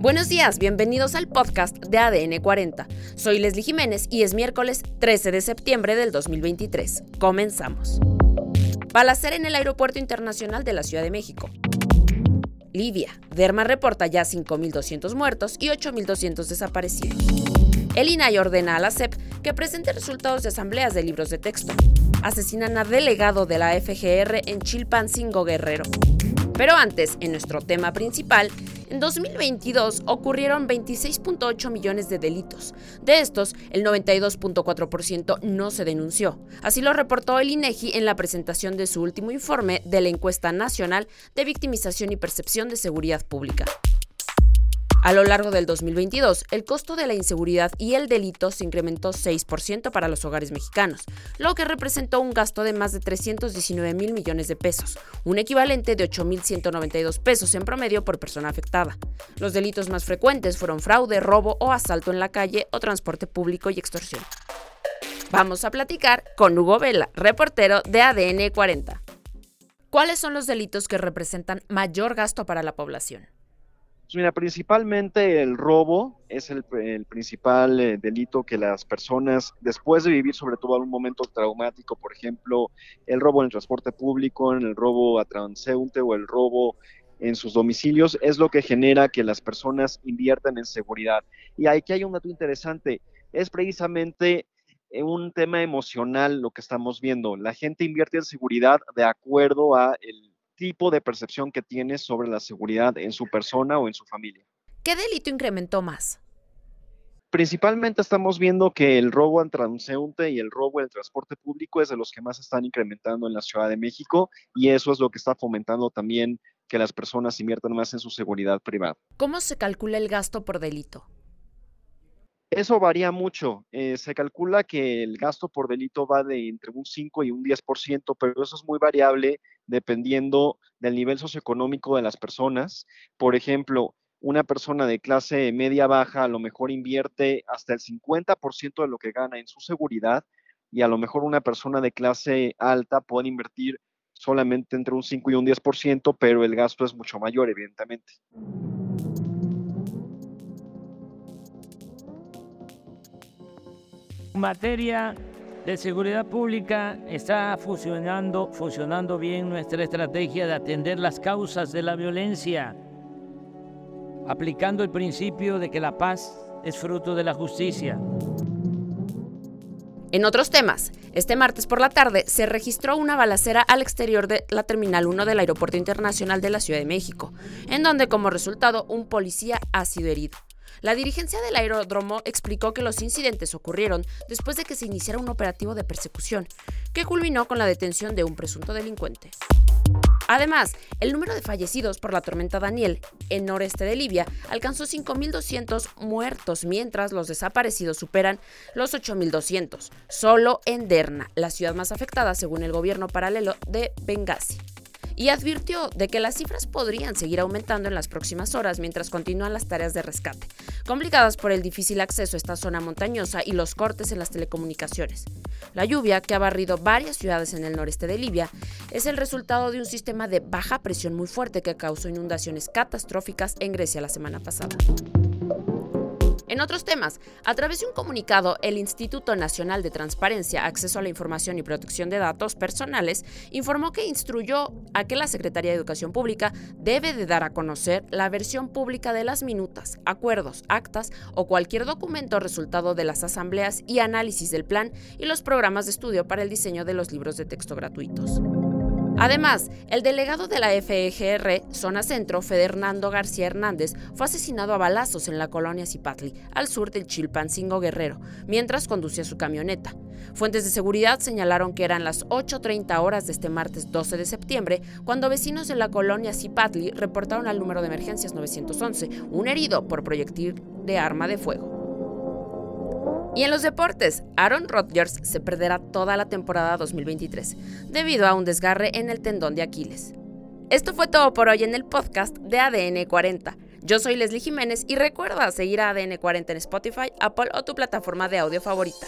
Buenos días, bienvenidos al podcast de ADN 40. Soy Leslie Jiménez y es miércoles 13 de septiembre del 2023. Comenzamos. Balacera en el Aeropuerto Internacional de la Ciudad de México. Libia. Derma reporta ya 5.200 muertos y 8.200 desaparecidos. El INAI ordena a la CEP que presente resultados de asambleas de libros de texto. Asesinan a delegado de la FGR en Chilpancingo Guerrero. Pero antes, en nuestro tema principal, en 2022 ocurrieron 26.8 millones de delitos. De estos, el 92.4% no se denunció. Así lo reportó el INEGI en la presentación de su último informe de la encuesta nacional de victimización y percepción de seguridad pública. A lo largo del 2022, el costo de la inseguridad y el delito se incrementó 6% para los hogares mexicanos, lo que representó un gasto de más de 319 mil millones de pesos, un equivalente de 8.192 pesos en promedio por persona afectada. Los delitos más frecuentes fueron fraude, robo o asalto en la calle o transporte público y extorsión. Vamos a platicar con Hugo Vela, reportero de ADN 40. ¿Cuáles son los delitos que representan mayor gasto para la población? Pues mira, principalmente el robo es el, principal eh, delito que las personas, después de vivir sobre todo algún momento traumático, por ejemplo, el robo en el transporte público, en el robo a transeúnte o el robo en sus domicilios, es lo que genera que las personas inviertan en seguridad. Y aquí hay un dato interesante, es precisamente eh, un tema emocional lo que estamos viendo. La gente invierte en seguridad de acuerdo a el tipo de percepción que tiene sobre la seguridad en su persona o en su familia. ¿Qué delito incrementó más? Principalmente estamos viendo que el robo al transeúnte y el robo el transporte público es de los que más están incrementando en la Ciudad de México y eso es lo que está fomentando también que las personas inviertan más en su seguridad privada. ¿Cómo se calcula el gasto por delito? Eso varía mucho. Eh, se calcula que el gasto por delito va de entre un 5 y un 10%, pero eso es muy variable dependiendo del nivel socioeconómico de las personas. Por ejemplo, una persona de clase media baja a lo mejor invierte hasta el 50% de lo que gana en su seguridad y a lo mejor una persona de clase alta puede invertir solamente entre un 5 y un 10%, pero el gasto es mucho mayor, evidentemente. Materia de seguridad pública está funcionando, funcionando bien nuestra estrategia de atender las causas de la violencia, aplicando el principio de que la paz es fruto de la justicia. En otros temas, este martes por la tarde se registró una balacera al exterior de la Terminal 1 del Aeropuerto Internacional de la Ciudad de México, en donde como resultado un policía ha sido herido. La dirigencia del aeródromo explicó que los incidentes ocurrieron después de que se iniciara un operativo de persecución, que culminó con la detención de un presunto delincuente. Además, el número de fallecidos por la tormenta Daniel en noreste de Libia alcanzó 5.200 muertos, mientras los desaparecidos superan los 8.200, solo en Derna, la ciudad más afectada según el gobierno paralelo de Benghazi y advirtió de que las cifras podrían seguir aumentando en las próximas horas mientras continúan las tareas de rescate, complicadas por el difícil acceso a esta zona montañosa y los cortes en las telecomunicaciones. La lluvia, que ha barrido varias ciudades en el noreste de Libia, es el resultado de un sistema de baja presión muy fuerte que causó inundaciones catastróficas en Grecia la semana pasada. En otros temas, a través de un comunicado, el Instituto Nacional de Transparencia, Acceso a la Información y Protección de Datos Personales informó que instruyó a que la Secretaría de Educación Pública debe de dar a conocer la versión pública de las minutas, acuerdos, actas o cualquier documento resultado de las asambleas y análisis del plan y los programas de estudio para el diseño de los libros de texto gratuitos. Además, el delegado de la FEGR, Zona Centro, Fernando García Hernández, fue asesinado a balazos en la colonia Zipatli, al sur del Chilpancingo Guerrero, mientras conducía su camioneta. Fuentes de seguridad señalaron que eran las 8.30 horas de este martes 12 de septiembre cuando vecinos de la colonia Zipatli reportaron al número de emergencias 911 un herido por proyectil de arma de fuego. Y en los deportes, Aaron Rodgers se perderá toda la temporada 2023 debido a un desgarre en el tendón de Aquiles. Esto fue todo por hoy en el podcast de ADN 40. Yo soy Leslie Jiménez y recuerda seguir a ADN 40 en Spotify, Apple o tu plataforma de audio favorita.